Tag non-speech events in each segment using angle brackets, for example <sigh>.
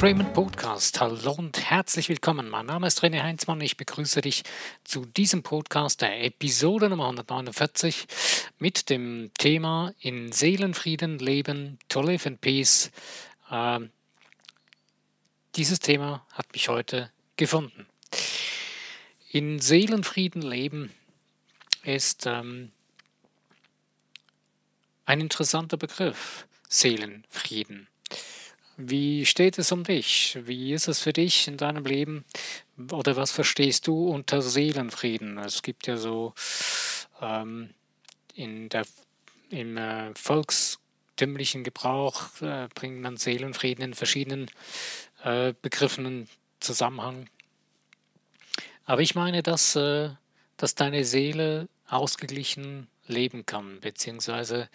Raymond Podcast. Hallo und herzlich willkommen. Mein Name ist René Heinzmann. Ich begrüße dich zu diesem Podcast, der Episode Nummer 149, mit dem Thema In Seelenfrieden leben, to live in peace. Äh, dieses Thema hat mich heute gefunden. In Seelenfrieden leben ist ähm, ein interessanter Begriff. Seelenfrieden. Wie steht es um dich? Wie ist es für dich in deinem Leben? Oder was verstehst du unter Seelenfrieden? Es gibt ja so ähm, in der, im äh, volkstümlichen Gebrauch äh, bringt man Seelenfrieden in verschiedenen äh, Begriffen in Zusammenhang. Aber ich meine, dass, äh, dass deine Seele ausgeglichen leben kann, beziehungsweise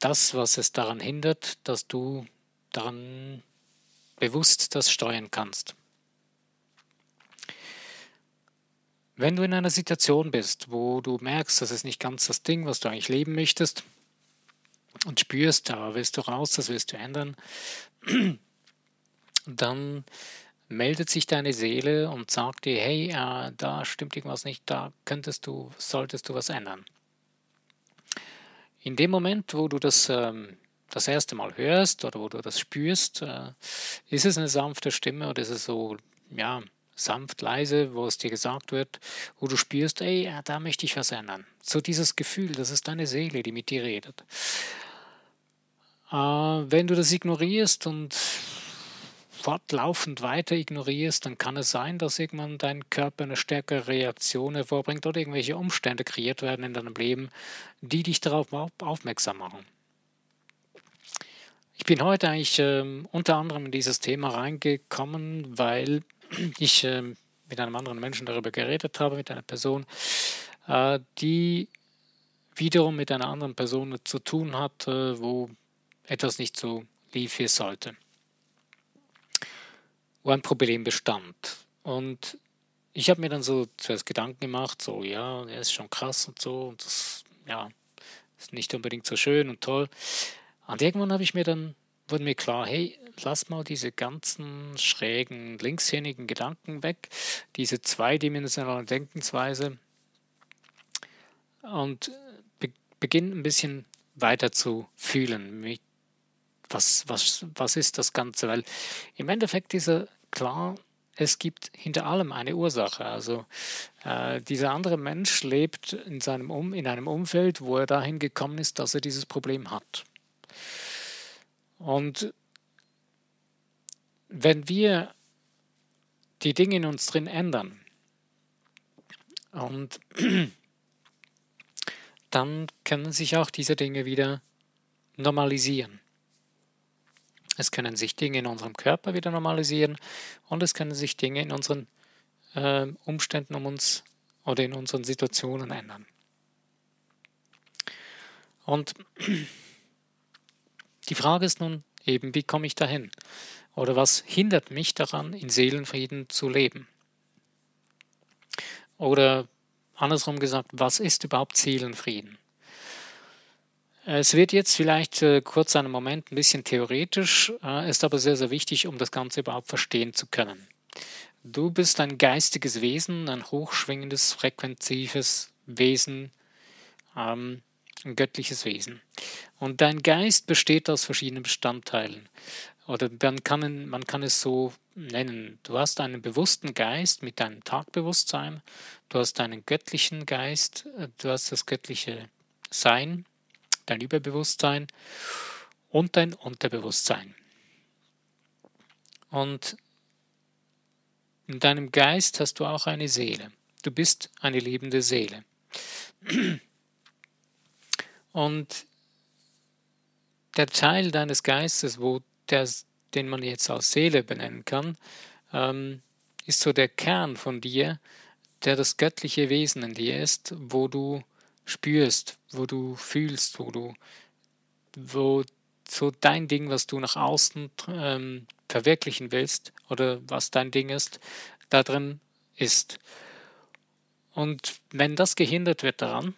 das, was es daran hindert, dass du dann bewusst das steuern kannst. Wenn du in einer Situation bist, wo du merkst, das ist nicht ganz das Ding, was du eigentlich leben möchtest, und spürst, da willst du raus, das willst du ändern, <clears throat> dann meldet sich deine Seele und sagt dir, hey, äh, da stimmt irgendwas nicht, da könntest du, solltest du was ändern. In dem Moment, wo du das ähm, das erste Mal hörst oder wo du das spürst, äh, ist es eine sanfte Stimme oder ist es so, ja, sanft, leise, wo es dir gesagt wird, wo du spürst, ey, da möchte ich was ändern. So dieses Gefühl, das ist deine Seele, die mit dir redet. Äh, wenn du das ignorierst und fortlaufend weiter ignorierst, dann kann es sein, dass irgendwann dein Körper eine stärkere Reaktion hervorbringt oder irgendwelche Umstände kreiert werden in deinem Leben, die dich darauf aufmerksam machen. Ich bin heute eigentlich ähm, unter anderem in dieses Thema reingekommen, weil <clears throat> ich ähm, mit einem anderen Menschen darüber geredet habe, mit einer Person, äh, die wiederum mit einer anderen Person zu tun hat, äh, wo etwas nicht so lief, wie es sollte. Wo ein Problem bestand. Und ich habe mir dann so zuerst Gedanken gemacht, so, ja, er ist schon krass und so, und das, ja, ist nicht unbedingt so schön und toll. Und irgendwann habe ich mir dann, wurde mir klar, hey, lass mal diese ganzen schrägen, linkshändigen Gedanken weg, diese zweidimensionale Denkensweise und be beginn ein bisschen weiter zu fühlen. Was, was, was ist das Ganze? Weil im Endeffekt ist er klar, es gibt hinter allem eine Ursache. Also äh, dieser andere Mensch lebt in, seinem um, in einem Umfeld, wo er dahin gekommen ist, dass er dieses Problem hat. Und wenn wir die Dinge in uns drin ändern, und <clears throat> dann können sich auch diese Dinge wieder normalisieren. Es können sich Dinge in unserem Körper wieder normalisieren und es können sich Dinge in unseren äh, Umständen um uns oder in unseren Situationen ändern. Und <clears throat> die Frage ist nun eben, wie komme ich dahin? Oder was hindert mich daran, in Seelenfrieden zu leben? Oder andersrum gesagt, was ist überhaupt Seelenfrieden? Es wird jetzt vielleicht äh, kurz einen Moment ein bisschen theoretisch, äh, ist aber sehr, sehr wichtig, um das Ganze überhaupt verstehen zu können. Du bist ein geistiges Wesen, ein hochschwingendes, frequentives Wesen, ähm, ein göttliches Wesen. Und dein Geist besteht aus verschiedenen Bestandteilen. Oder man kann, man kann es so nennen. Du hast einen bewussten Geist mit deinem Tagbewusstsein, du hast einen göttlichen Geist, du hast das göttliche Sein, dein Überbewusstsein und dein Unterbewusstsein. Und in deinem Geist hast du auch eine Seele. Du bist eine lebende Seele. Und der Teil deines Geistes, wo der, den man jetzt als Seele benennen kann, ähm, ist so der Kern von dir, der das göttliche Wesen in dir ist, wo du spürst, wo du fühlst, wo du, wo so dein Ding, was du nach außen ähm, verwirklichen willst oder was dein Ding ist, da drin ist. Und wenn das gehindert wird daran,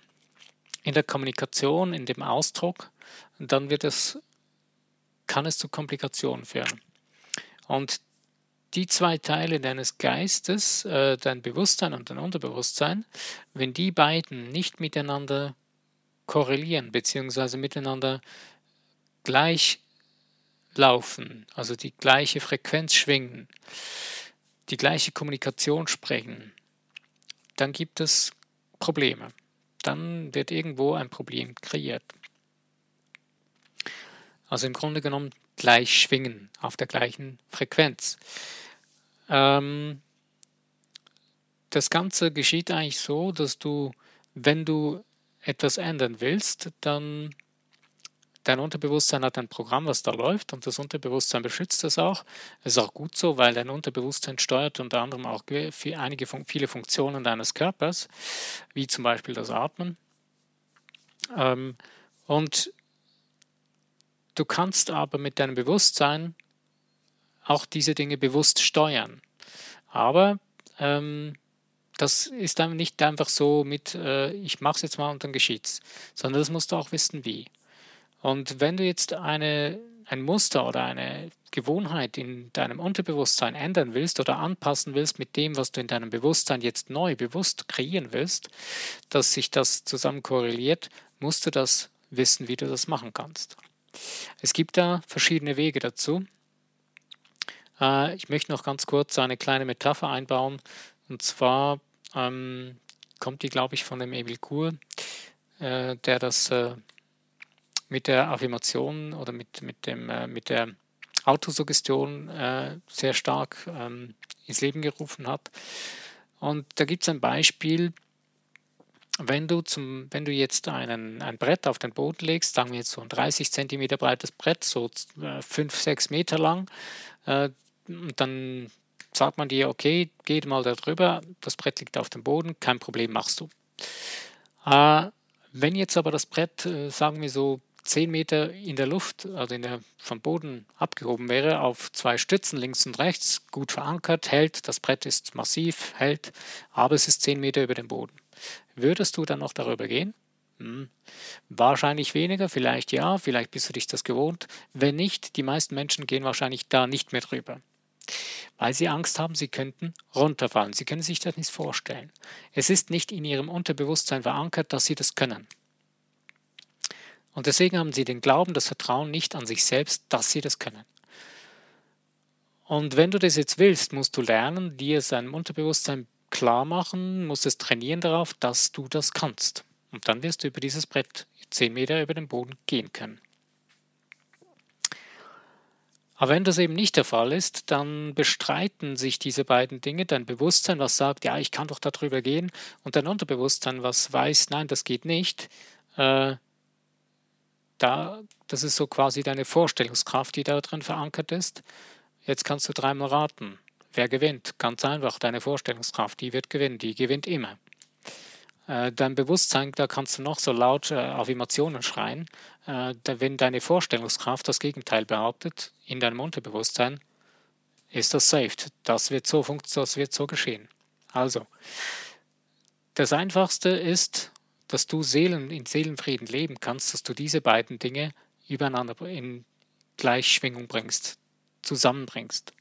in der Kommunikation, in dem Ausdruck, dann wird es, kann es zu Komplikationen führen. Und die zwei Teile deines Geistes, äh, dein Bewusstsein und dein Unterbewusstsein, wenn die beiden nicht miteinander korrelieren, beziehungsweise miteinander gleich laufen, also die gleiche Frequenz schwingen, die gleiche Kommunikation sprechen, dann gibt es Probleme. Dann wird irgendwo ein Problem kreiert. Also im Grunde genommen gleich schwingen auf der gleichen Frequenz. Ähm, das Ganze geschieht eigentlich so, dass du, wenn du etwas ändern willst, dann dein Unterbewusstsein hat ein Programm, was da läuft und das Unterbewusstsein beschützt das auch. Das ist auch gut so, weil dein Unterbewusstsein steuert unter anderem auch einige, viele Funktionen deines Körpers, wie zum Beispiel das Atmen. Ähm, und du kannst aber mit deinem Bewusstsein auch diese Dinge bewusst steuern. Aber ähm, das ist dann nicht einfach so mit, äh, ich mache es jetzt mal und dann geschieht's, sondern das musst du auch wissen, wie. Und wenn du jetzt eine, ein Muster oder eine Gewohnheit in deinem Unterbewusstsein ändern willst oder anpassen willst mit dem, was du in deinem Bewusstsein jetzt neu bewusst kreieren willst, dass sich das zusammen korreliert, musst du das wissen, wie du das machen kannst. Es gibt da verschiedene Wege dazu. Äh, ich möchte noch ganz kurz eine kleine Metapher einbauen. Und zwar ähm, kommt die, glaube ich, von dem Emil Kur, äh, der das äh, mit der Affirmation oder mit, mit, dem, äh, mit der Autosuggestion äh, sehr stark ähm, ins Leben gerufen hat. Und da gibt es ein Beispiel, wenn du, zum, wenn du jetzt einen, ein Brett auf den Boden legst, sagen wir jetzt so ein 30 cm breites Brett, so 5, äh, 6 Meter lang, äh, dann sagt man dir, okay, geh mal da drüber, das Brett liegt auf dem Boden, kein Problem, machst du. Äh, wenn jetzt aber das Brett, äh, sagen wir so 10 Meter in der Luft, also in der, vom Boden abgehoben wäre, auf zwei Stützen links und rechts, gut verankert, hält, das Brett ist massiv, hält, aber es ist 10 Meter über dem Boden. Würdest du dann noch darüber gehen? Hm. Wahrscheinlich weniger, vielleicht ja, vielleicht bist du dich das gewohnt. Wenn nicht, die meisten Menschen gehen wahrscheinlich da nicht mehr drüber. Weil sie Angst haben, sie könnten runterfallen. Sie können sich das nicht vorstellen. Es ist nicht in ihrem Unterbewusstsein verankert, dass sie das können. Und deswegen haben sie den Glauben, das Vertrauen nicht an sich selbst, dass sie das können. Und wenn du das jetzt willst, musst du lernen, dir seinem Unterbewusstsein klar machen, musst es trainieren darauf, dass du das kannst. Und dann wirst du über dieses Brett 10 Meter über den Boden gehen können. Aber wenn das eben nicht der Fall ist, dann bestreiten sich diese beiden Dinge. Dein Bewusstsein, was sagt, ja, ich kann doch darüber gehen, und dein Unterbewusstsein, was weiß, nein, das geht nicht. Äh, da, das ist so quasi deine Vorstellungskraft, die da drin verankert ist. Jetzt kannst du dreimal raten. Wer gewinnt? Ganz einfach, deine Vorstellungskraft, die wird gewinnen, die gewinnt immer. Äh, dein Bewusstsein, da kannst du noch so laut äh, Affirmationen schreien. Äh, wenn deine Vorstellungskraft das Gegenteil behauptet, in deinem Unterbewusstsein, ist das saved. Das wird so, das wird so geschehen. Also, das Einfachste ist, dass du Seelen, in Seelenfrieden leben kannst, dass du diese beiden Dinge übereinander in Gleichschwingung bringst, zusammenbringst.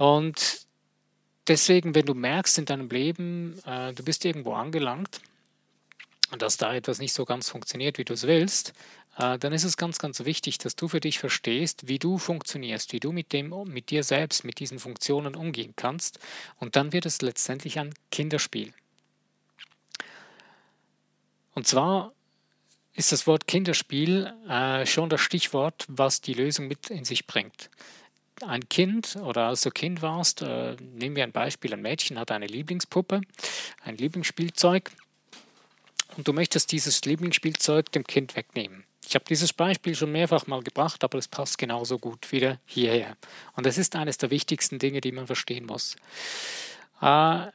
Und deswegen, wenn du merkst in deinem Leben, äh, du bist irgendwo angelangt und dass da etwas nicht so ganz funktioniert, wie du es willst, äh, dann ist es ganz, ganz wichtig, dass du für dich verstehst, wie du funktionierst, wie du mit dem, mit dir selbst, mit diesen Funktionen umgehen kannst. Und dann wird es letztendlich ein Kinderspiel. Und zwar ist das Wort Kinderspiel äh, schon das Stichwort, was die Lösung mit in sich bringt. Ein Kind oder als du Kind warst, äh, nehmen wir ein Beispiel, ein Mädchen hat eine Lieblingspuppe, ein Lieblingsspielzeug und du möchtest dieses Lieblingsspielzeug dem Kind wegnehmen. Ich habe dieses Beispiel schon mehrfach mal gebracht, aber es passt genauso gut wieder hierher. Und das ist eines der wichtigsten Dinge, die man verstehen muss. Äh,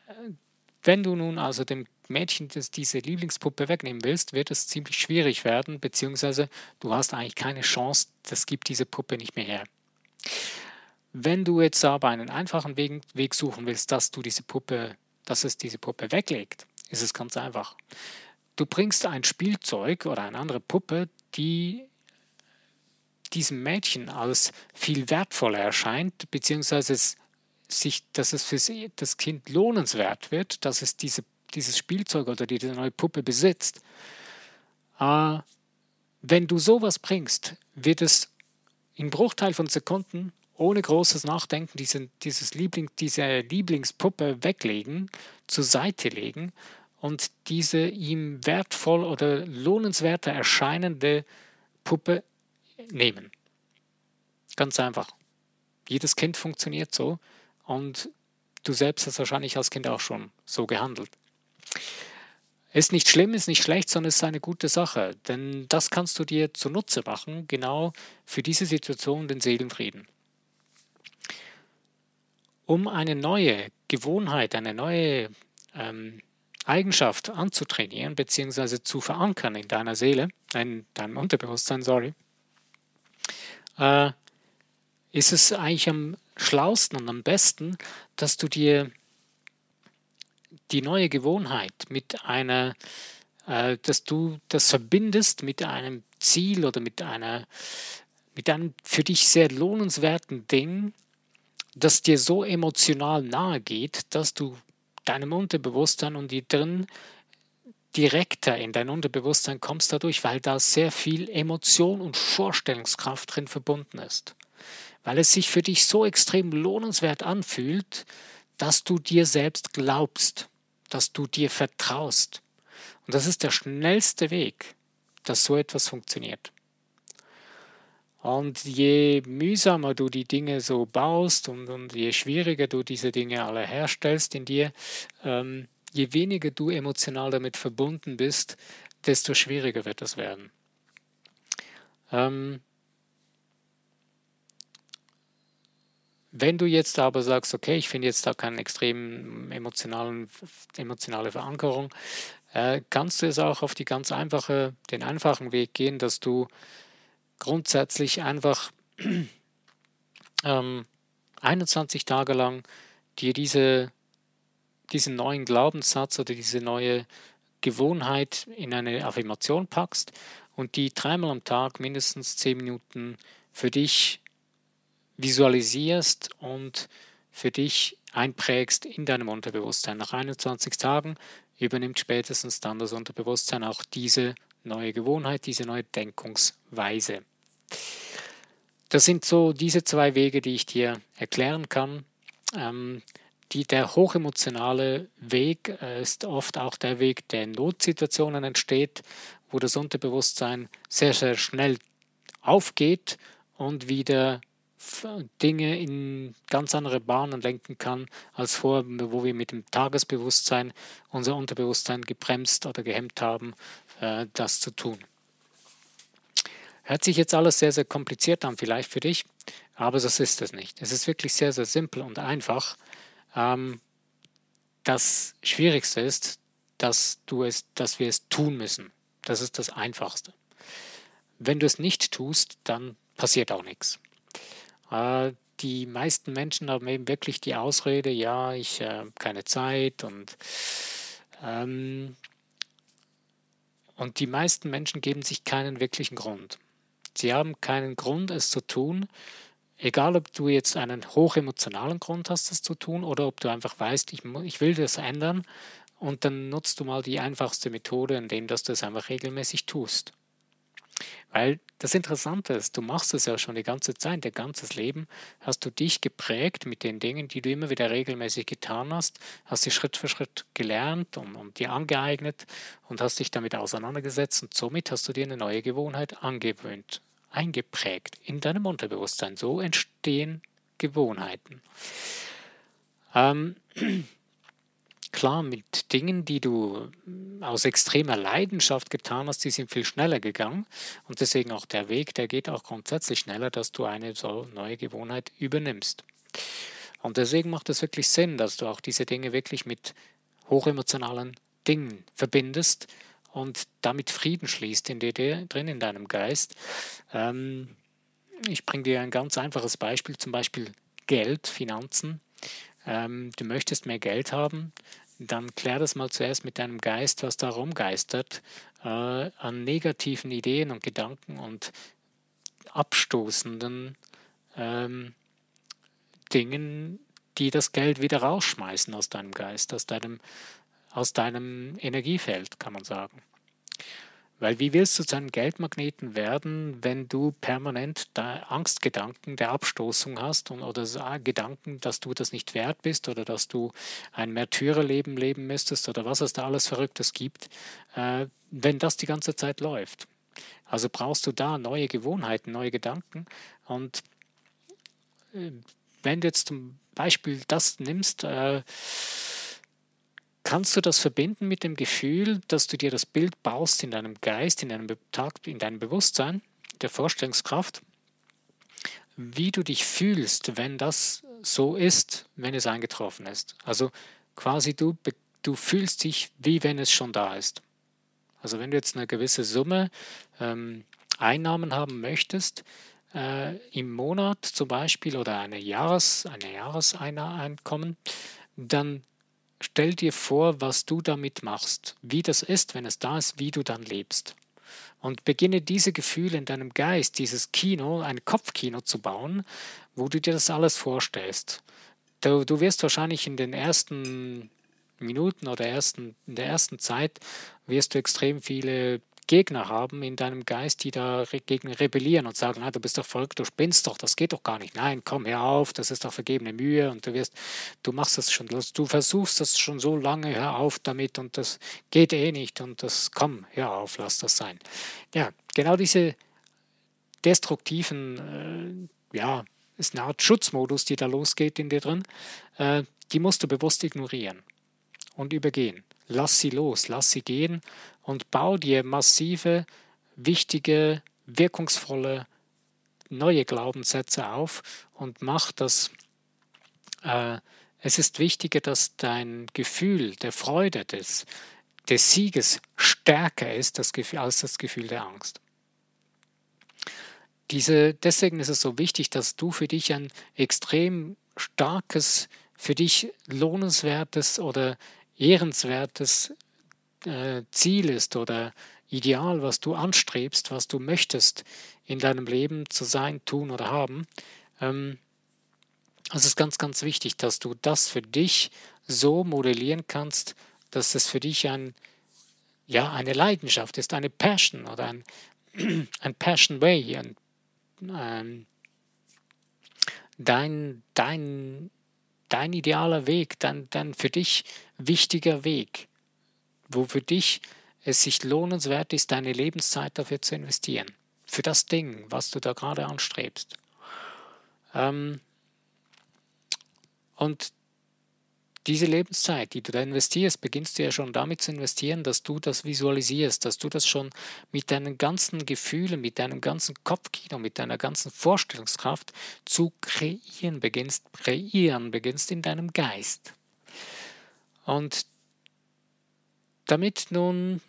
wenn du nun also dem Mädchen das, diese Lieblingspuppe wegnehmen willst, wird es ziemlich schwierig werden, beziehungsweise du hast eigentlich keine Chance, das gibt diese Puppe nicht mehr her. Wenn du jetzt aber einen einfachen Weg, Weg suchen willst, dass du diese Puppe, dass es diese Puppe weglegt, ist es ganz einfach. Du bringst ein Spielzeug oder eine andere Puppe, die diesem Mädchen als viel wertvoller erscheint, beziehungsweise es sich, dass es für das Kind lohnenswert wird, dass es diese, dieses Spielzeug oder diese neue Puppe besitzt. Äh, wenn du sowas bringst, wird es in Bruchteil von Sekunden ohne großes Nachdenken diese, dieses Liebling, diese Lieblingspuppe weglegen, zur Seite legen und diese ihm wertvoll oder lohnenswerter erscheinende Puppe nehmen. Ganz einfach. Jedes Kind funktioniert so und du selbst hast wahrscheinlich als Kind auch schon so gehandelt. Ist nicht schlimm, ist nicht schlecht, sondern es ist eine gute Sache, denn das kannst du dir zunutze machen, genau für diese Situation den Seelenfrieden. Um eine neue Gewohnheit, eine neue ähm, Eigenschaft anzutrainieren bzw. zu verankern in deiner Seele, in deinem Unterbewusstsein, sorry, äh, ist es eigentlich am schlausten und am besten, dass du dir die neue Gewohnheit mit einer, äh, dass du das verbindest mit einem Ziel oder mit einer, mit einem für dich sehr lohnenswerten Ding, das dir so emotional nahe geht, dass du deinem Unterbewusstsein und die drin direkter in dein Unterbewusstsein kommst dadurch, weil da sehr viel Emotion und Vorstellungskraft drin verbunden ist. Weil es sich für dich so extrem lohnenswert anfühlt, dass du dir selbst glaubst, dass du dir vertraust. Und das ist der schnellste Weg, dass so etwas funktioniert. Und je mühsamer du die Dinge so baust und, und je schwieriger du diese Dinge alle herstellst in dir, ähm, je weniger du emotional damit verbunden bist, desto schwieriger wird es werden. Ähm, wenn du jetzt aber sagst, okay, ich finde jetzt da keine extrem emotionalen, emotionale Verankerung, äh, kannst du es auch auf die ganz einfache, den einfachen Weg gehen, dass du grundsätzlich einfach <clears throat> ähm, 21 Tage lang dir diese, diesen neuen Glaubenssatz oder diese neue Gewohnheit in eine Affirmation packst und die dreimal am Tag mindestens 10 Minuten für dich visualisierst und für dich einprägst in deinem Unterbewusstsein. Nach 21 Tagen übernimmt spätestens dann das Unterbewusstsein auch diese neue Gewohnheit, diese neue Denkungsweise. Das sind so diese zwei Wege, die ich dir erklären kann. Ähm, die, der hochemotionale Weg äh, ist oft auch der Weg, der in Notsituationen entsteht, wo das Unterbewusstsein sehr, sehr schnell aufgeht und wieder Dinge in ganz andere Bahnen lenken kann als vor, wo wir mit dem Tagesbewusstsein unser Unterbewusstsein gebremst oder gehemmt haben, äh, das zu tun. Hört sich jetzt alles sehr, sehr kompliziert an, vielleicht für dich, aber das ist es nicht. Es ist wirklich sehr, sehr simpel und einfach. Ähm, das Schwierigste ist, dass, du es, dass wir es tun müssen. Das ist das Einfachste. Wenn du es nicht tust, dann passiert auch nichts. Äh, die meisten Menschen haben eben wirklich die Ausrede, ja, ich äh, habe keine Zeit und ähm, und die meisten Menschen geben sich keinen wirklichen Grund. Sie haben keinen Grund, es zu tun, egal ob du jetzt einen hochemotionalen Grund hast, es zu tun, oder ob du einfach weißt, ich, ich will das ändern und dann nutzt du mal die einfachste Methode, indem dass du es einfach regelmäßig tust. Weil das Interessante ist, du machst es ja schon die ganze Zeit, dein ganzes Leben hast du dich geprägt mit den Dingen, die du immer wieder regelmäßig getan hast, hast sie Schritt für Schritt gelernt und, und dir angeeignet und hast dich damit auseinandergesetzt und somit hast du dir eine neue Gewohnheit angewöhnt, eingeprägt in deinem Unterbewusstsein. So entstehen Gewohnheiten. Ähm, <clears throat> klar, mit Dingen, die du aus extremer Leidenschaft getan hast, die sind viel schneller gegangen. Und deswegen auch der Weg, der geht auch grundsätzlich schneller, dass du eine so neue Gewohnheit übernimmst. Und deswegen macht es wirklich Sinn, dass du auch diese Dinge wirklich mit hochemotionalen Dingen verbindest und damit Frieden schließt in dir drin, in deinem Geist. Ähm, ich bringe dir ein ganz einfaches Beispiel, zum Beispiel Geld, Finanzen. Ähm, du möchtest mehr Geld haben, dann klär das mal zuerst mit deinem Geist, was da rumgeistert, äh, an negativen Ideen und Gedanken und abstoßenden ähm, Dingen, die das Geld wieder rausschmeißen aus deinem Geist, aus deinem, aus deinem Energiefeld, kann man sagen. Weil wie willst du zu einem Geldmagneten werden, wenn du permanent Angstgedanken der Abstoßung hast und, oder Gedanken, dass du das nicht wert bist oder dass du ein Märtyrerleben leben müsstest oder was es da alles Verrücktes gibt, äh, wenn das die ganze Zeit läuft. Also brauchst du da neue Gewohnheiten, neue Gedanken und äh, wenn du jetzt zum Beispiel das nimmst, äh, Kannst du das verbinden mit dem Gefühl, dass du dir das Bild baust in deinem Geist, in deinem, Tag, in deinem Bewusstsein, der Vorstellungskraft, wie du dich fühlst, wenn das so ist, wenn es eingetroffen ist? Also quasi du, du fühlst dich, wie wenn es schon da ist. Also wenn du jetzt eine gewisse Summe ähm, Einnahmen haben möchtest, äh, im Monat zum Beispiel oder eine Jahres, eine Jahreseinkommen, dann Stell dir vor, was du damit machst, wie das ist, wenn es da ist, wie du dann lebst. Und beginne diese Gefühle in deinem Geist, dieses Kino, ein Kopfkino zu bauen, wo du dir das alles vorstellst. Du, du wirst wahrscheinlich in den ersten Minuten oder ersten, in der ersten Zeit wirst du extrem viele Gegner haben in deinem Geist, die dagegen rebellieren und sagen, ah, du bist doch verrückt, du spinnst doch, das geht doch gar nicht. Nein, komm, hör auf, das ist doch vergebene Mühe und du wirst, du machst das schon, du versuchst das schon so lange, hör auf damit und das geht eh nicht und das, komm, hör auf, lass das sein. Ja, genau diese destruktiven, äh, ja, ist eine Art Schutzmodus, die da losgeht in dir drin, äh, die musst du bewusst ignorieren und übergehen. Lass sie los, lass sie gehen und bau dir massive, wichtige, wirkungsvolle neue Glaubenssätze auf und mach das. Äh, es ist wichtiger, dass dein Gefühl der Freude, des, des Sieges stärker ist das Gefühl, als das Gefühl der Angst. Diese, deswegen ist es so wichtig, dass du für dich ein extrem starkes, für dich lohnenswertes oder ehrenswertes äh, Ziel ist oder Ideal, was du anstrebst, was du möchtest in deinem Leben zu sein, tun oder haben. Ähm, es ist ganz, ganz wichtig, dass du das für dich so modellieren kannst, dass es für dich ein, ja, eine Leidenschaft ist, eine Passion oder ein, <clears throat> ein Passion Way, ein, ähm, dein, dein, dein idealer Weg, dein, dein für dich wichtiger Weg, wo für dich es sich lohnenswert ist, deine Lebenszeit dafür zu investieren. Für das Ding, was du da gerade anstrebst. Ähm, und diese Lebenszeit, die du da investierst, beginnst du ja schon damit zu investieren, dass du das visualisierst, dass du das schon mit deinen ganzen Gefühlen, mit deinem ganzen Kopfkino, mit deiner ganzen Vorstellungskraft zu kreieren beginnst, kreieren beginnst in deinem Geist. Und damit nun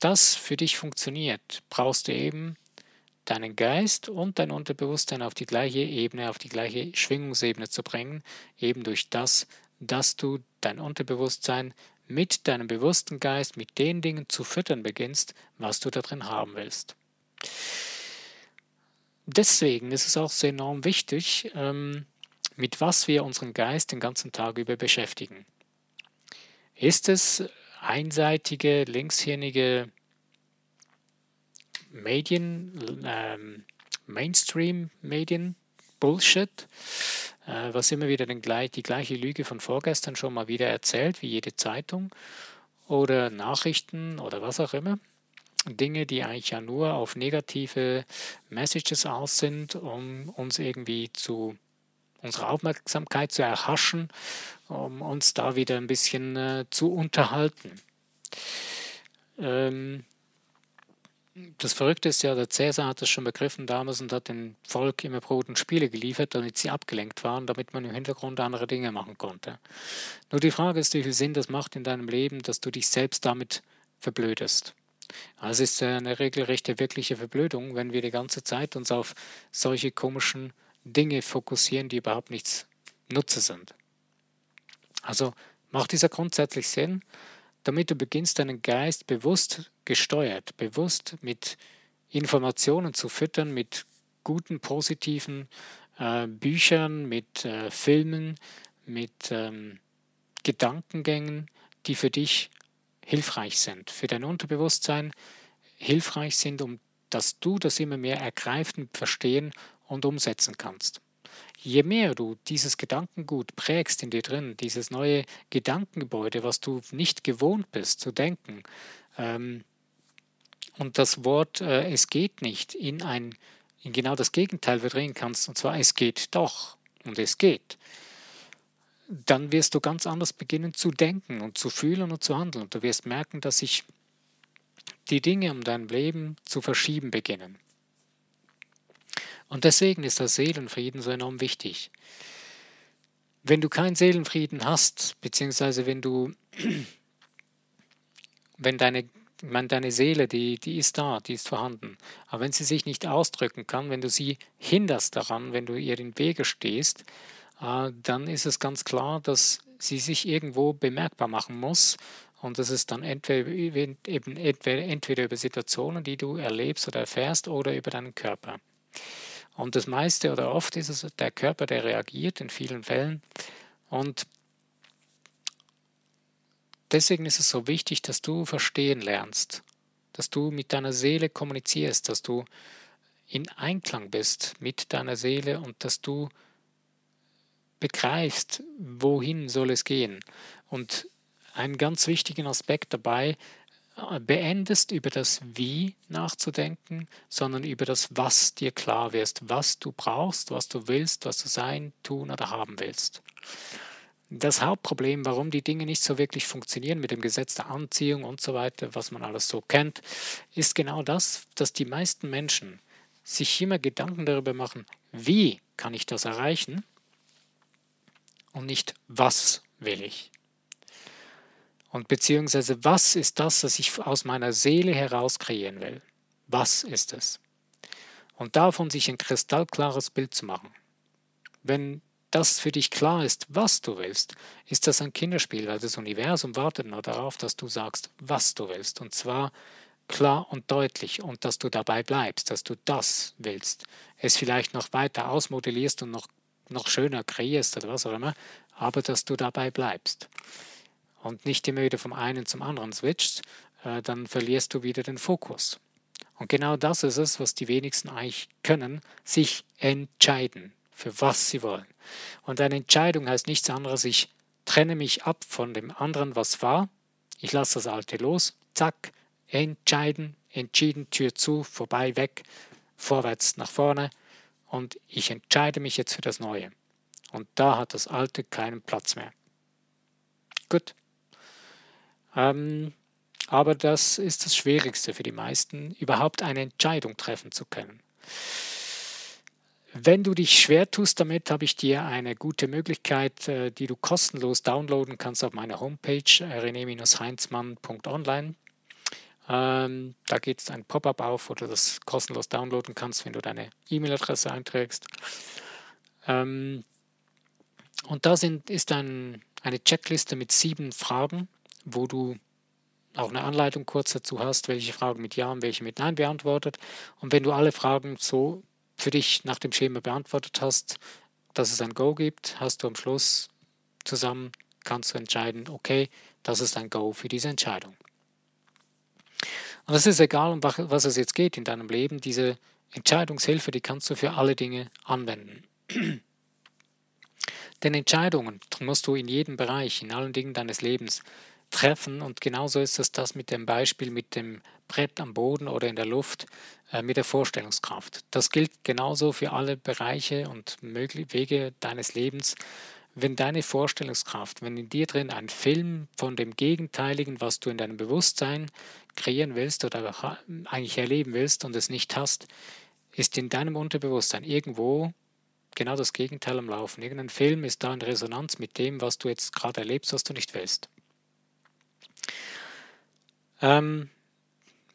das für dich funktioniert, brauchst du eben deinen Geist und dein Unterbewusstsein auf die gleiche Ebene, auf die gleiche Schwingungsebene zu bringen, eben durch das, dass du dein Unterbewusstsein mit deinem bewussten Geist, mit den Dingen zu füttern beginnst, was du da drin haben willst. Deswegen ist es auch so enorm wichtig, ähm, mit was wir unseren Geist den ganzen Tag über beschäftigen. Ist es einseitige, linkshirnige Medien, ähm, Mainstream-Medien, Bullshit, äh, was immer wieder den, die gleiche Lüge von vorgestern schon mal wieder erzählt, wie jede Zeitung oder Nachrichten oder was auch immer. Dinge, die eigentlich ja nur auf negative Messages aus sind, um uns irgendwie zu unsere Aufmerksamkeit zu erhaschen, um uns da wieder ein bisschen äh, zu unterhalten. Ähm, das Verrückte ist ja, der Cäsar hat das schon begriffen damals und hat dem Volk immer Brot und Spiele geliefert, damit sie abgelenkt waren, damit man im Hintergrund andere Dinge machen konnte. Nur die Frage ist, wie viel Sinn das macht in deinem Leben, dass du dich selbst damit verblödest. Also es ist eine regelrechte, wirkliche Verblödung, wenn wir die ganze Zeit uns auf solche komischen Dinge fokussieren, die überhaupt nichts Nutze sind. Also macht dieser grundsätzlich Sinn, damit du beginnst, deinen Geist bewusst gesteuert, bewusst mit Informationen zu füttern mit guten, positiven äh, Büchern, mit äh, Filmen, mit ähm, Gedankengängen, die für dich hilfreich sind, für dein Unterbewusstsein hilfreich sind, um dass du das immer mehr ergreifen, verstehen und umsetzen kannst. Je mehr du dieses Gedankengut prägst in dir drin, dieses neue Gedankengebäude, was du nicht gewohnt bist zu denken, ähm, und das Wort äh, es geht nicht in ein in genau das Gegenteil verdrehen kannst, und zwar es geht doch und es geht, dann wirst du ganz anders beginnen zu denken und zu fühlen und zu handeln. Du wirst merken, dass sich die Dinge um dein Leben zu verschieben beginnen. Und deswegen ist der Seelenfrieden so enorm wichtig. Wenn du keinen Seelenfrieden hast, beziehungsweise wenn du, <clears throat> wenn deine, meine, deine Seele, die, die ist da, die ist vorhanden, aber wenn sie sich nicht ausdrücken kann, wenn du sie hinderst daran, wenn du ihr in Wege stehst, äh, dann ist es ganz klar, dass sie sich irgendwo bemerkbar machen muss. Und das ist dann entweder, eben entweder, entweder über Situationen, die du erlebst oder erfährst, oder über deinen Körper. Und das meiste oder oft ist es der Körper, der reagiert in vielen Fällen. Und deswegen ist es so wichtig, dass du verstehen lernst, dass du mit deiner Seele kommunizierst, dass du in Einklang bist mit deiner Seele und dass du begreifst, wohin soll es gehen. Und einen ganz wichtigen Aspekt dabei, beendest über das Wie nachzudenken, sondern über das Was dir klar wirst, was du brauchst, was du willst, was du sein, tun oder haben willst. Das Hauptproblem, warum die Dinge nicht so wirklich funktionieren mit dem Gesetz der Anziehung und so weiter, was man alles so kennt, ist genau das, dass die meisten Menschen sich immer Gedanken darüber machen, wie kann ich das erreichen und nicht was will ich. Und beziehungsweise was ist das, was ich aus meiner Seele heraus kreieren will? Was ist es? Und davon sich ein kristallklares Bild zu machen. Wenn das für dich klar ist, was du willst, ist das ein Kinderspiel, weil das Universum wartet nur darauf, dass du sagst, was du willst. Und zwar klar und deutlich und dass du dabei bleibst, dass du das willst. Es vielleicht noch weiter ausmodellierst und noch noch schöner kreierst oder was auch immer, aber dass du dabei bleibst und nicht immer wieder vom einen zum anderen switchst, äh, dann verlierst du wieder den Fokus. Und genau das ist es, was die wenigsten eigentlich können, sich entscheiden, für was sie wollen. Und eine Entscheidung heißt nichts anderes, ich trenne mich ab von dem anderen, was war, ich lasse das Alte los, zack, entscheiden, entschieden, Tür zu, vorbei, weg, vorwärts, nach vorne, und ich entscheide mich jetzt für das Neue. Und da hat das Alte keinen Platz mehr. Gut. Ähm, aber das ist das Schwierigste für die meisten, überhaupt eine Entscheidung treffen zu können. Wenn du dich schwer tust damit, habe ich dir eine gute Möglichkeit, äh, die du kostenlos downloaden kannst auf meiner Homepage äh, rene-heinzmann.online. Ähm, da geht es ein Pop-up auf, wo du das kostenlos downloaden kannst, wenn du deine E-Mail-Adresse einträgst. Ähm, und da sind, ist ein, eine Checkliste mit sieben Fragen, wo du auch eine Anleitung kurz dazu hast, welche Fragen mit Ja und welche mit Nein beantwortet. Und wenn du alle Fragen so für dich nach dem Schema beantwortet hast, dass es ein Go gibt, hast du am Schluss zusammen, kannst du entscheiden, okay, das ist ein Go für diese Entscheidung. Und es ist egal, um was es jetzt geht in deinem Leben, diese Entscheidungshilfe, die kannst du für alle Dinge anwenden. <clears throat> Denn Entscheidungen musst du in jedem Bereich, in allen Dingen deines Lebens treffen. Und genauso ist es das mit dem Beispiel mit dem Brett am Boden oder in der Luft, äh, mit der Vorstellungskraft. Das gilt genauso für alle Bereiche und Wege deines Lebens wenn deine Vorstellungskraft, wenn in dir drin ein Film von dem Gegenteiligen, was du in deinem Bewusstsein kreieren willst oder eigentlich erleben willst und es nicht hast, ist in deinem Unterbewusstsein irgendwo genau das Gegenteil am Laufen. Irgendein Film ist da in Resonanz mit dem, was du jetzt gerade erlebst, was du nicht willst. Ähm,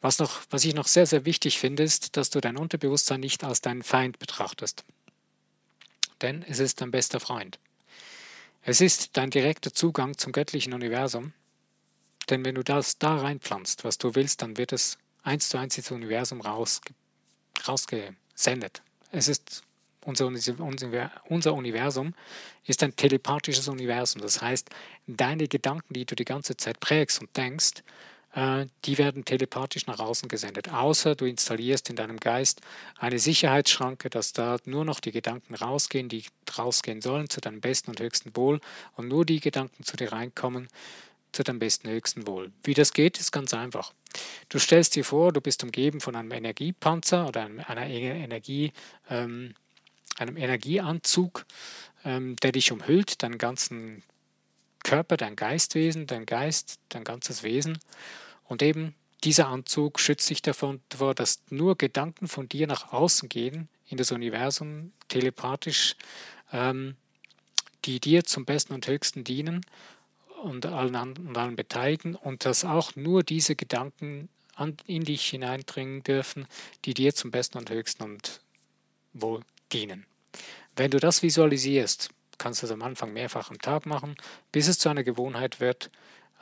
was, noch, was ich noch sehr, sehr wichtig finde, ist, dass du dein Unterbewusstsein nicht als deinen Feind betrachtest. Denn es ist dein bester Freund. Es ist dein direkter Zugang zum göttlichen Universum, denn wenn du das da reinpflanzt, was du willst, dann wird es eins zu eins ins Universum raus rausgesendet. Es ist unser, unser Universum ist ein telepathisches Universum. Das heißt, deine Gedanken, die du die ganze Zeit prägst und denkst, die werden telepathisch nach außen gesendet. Außer du installierst in deinem Geist eine Sicherheitsschranke, dass da nur noch die Gedanken rausgehen, die rausgehen sollen zu deinem besten und höchsten Wohl und nur die Gedanken zu dir reinkommen zu deinem besten und höchsten Wohl. Wie das geht, ist ganz einfach. Du stellst dir vor, du bist umgeben von einem Energiepanzer oder einer Energie, ähm, einem Energieanzug, ähm, der dich umhüllt, deinen ganzen Körper, dein Geistwesen, dein Geist, dein ganzes Wesen. Und eben dieser Anzug schützt dich davon, davor, dass nur Gedanken von dir nach außen gehen, in das Universum, telepathisch, ähm, die dir zum Besten und Höchsten dienen und allen, und allen Beteiligten und dass auch nur diese Gedanken an, in dich hineindringen dürfen, die dir zum Besten und Höchsten und Wohl dienen. Wenn du das visualisierst, kannst du es am Anfang mehrfach am Tag machen, bis es zu einer Gewohnheit wird,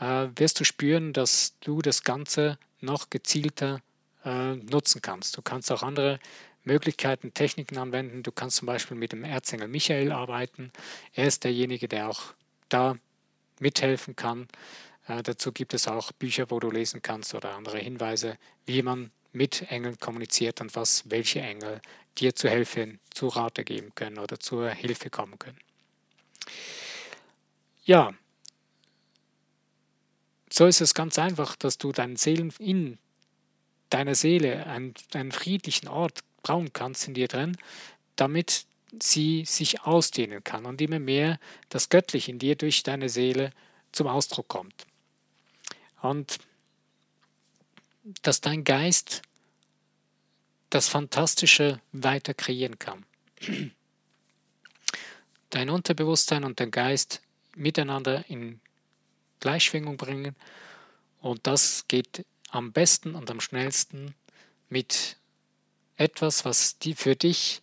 äh, wirst du spüren, dass du das Ganze noch gezielter äh, nutzen kannst. Du kannst auch andere Möglichkeiten, Techniken anwenden. Du kannst zum Beispiel mit dem Erzengel Michael arbeiten. Er ist derjenige, der auch da mithelfen kann. Äh, dazu gibt es auch Bücher, wo du lesen kannst oder andere Hinweise, wie man mit Engeln kommuniziert und was welche Engel dir zu helfen, zu Rate geben können oder zur Hilfe kommen können. Ja, so ist es ganz einfach, dass du deinen Seelen in deiner Seele einen, einen friedlichen Ort bauen kannst in dir drin, damit sie sich ausdehnen kann und immer mehr das Göttliche in dir durch deine Seele zum Ausdruck kommt. Und dass dein Geist das Fantastische weiter kreieren kann. Dein Unterbewusstsein und dein Geist miteinander in Gleichschwingung bringen und das geht am besten und am schnellsten mit etwas, was die für dich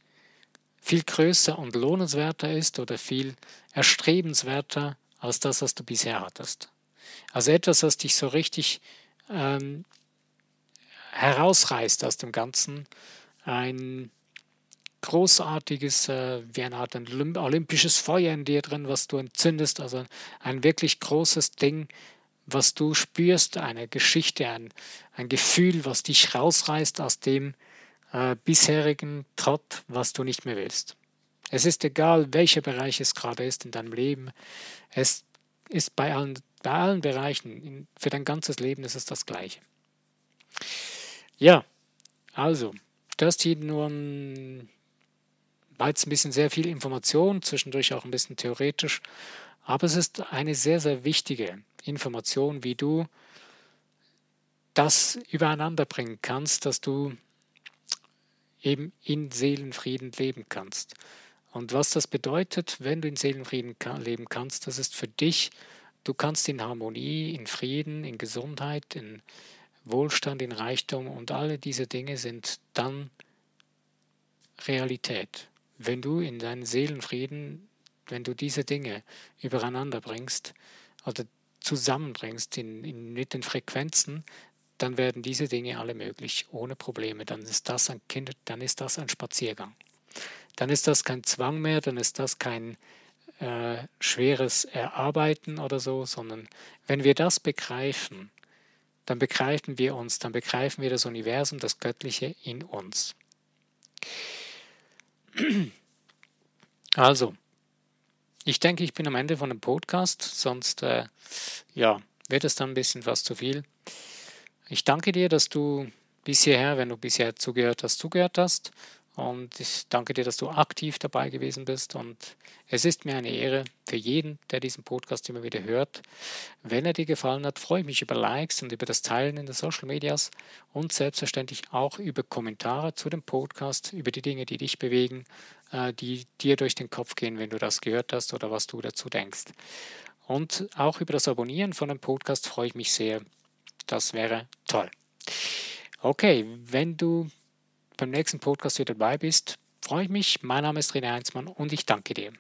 viel größer und lohnenswerter ist oder viel erstrebenswerter als das, was du bisher hattest. Also etwas, was dich so richtig ähm, herausreißt aus dem Ganzen, ein großartiges, äh, wie eine Art olympisches Feuer in dir drin, was du entzündest, also ein wirklich großes Ding, was du spürst, eine Geschichte, ein, ein Gefühl, was dich rausreißt aus dem äh, bisherigen Trott, was du nicht mehr willst. Es ist egal, welcher Bereich es gerade ist in deinem Leben. Es ist bei allen, bei allen Bereichen, in, für dein ganzes Leben ist es das Gleiche. Ja, also, das hier nur ein, war jetzt ein bisschen sehr viel Information, zwischendurch auch ein bisschen theoretisch, aber es ist eine sehr, sehr wichtige Information, wie du das übereinander bringen kannst, dass du eben in Seelenfrieden leben kannst. Und was das bedeutet, wenn du in Seelenfrieden leben kannst, das ist für dich, du kannst in Harmonie, in Frieden, in Gesundheit, in Wohlstand, in Reichtum und alle diese Dinge sind dann Realität. Wenn du in deinen Seelenfrieden, wenn du diese Dinge übereinander bringst oder zusammenbringst in, in, mit den Frequenzen, dann werden diese Dinge alle möglich, ohne Probleme. Dann ist das ein Kind, dann ist das ein Spaziergang. Dann ist das kein Zwang mehr, dann ist das kein äh, schweres Erarbeiten oder so, sondern wenn wir das begreifen, dann begreifen wir uns, dann begreifen wir das Universum, das Göttliche in uns. Also, ich denke, ich bin am Ende von dem Podcast, sonst äh, ja, wird es dann ein bisschen was zu viel. Ich danke dir, dass du bis hierher, wenn du bisher zugehört hast, zugehört hast. Und ich danke dir, dass du aktiv dabei gewesen bist. Und es ist mir eine Ehre für jeden, der diesen Podcast immer wieder hört. Wenn er dir gefallen hat, freue ich mich über Likes und über das Teilen in den Social Medias und selbstverständlich auch über Kommentare zu dem Podcast, über die Dinge, die dich bewegen, äh, die dir durch den Kopf gehen, wenn du das gehört hast oder was du dazu denkst. Und auch über das Abonnieren von dem Podcast freue ich mich sehr. Das wäre toll. Okay, wenn du beim nächsten Podcast wieder dabei bist, freue ich mich. Mein Name ist René Heinzmann und ich danke dir.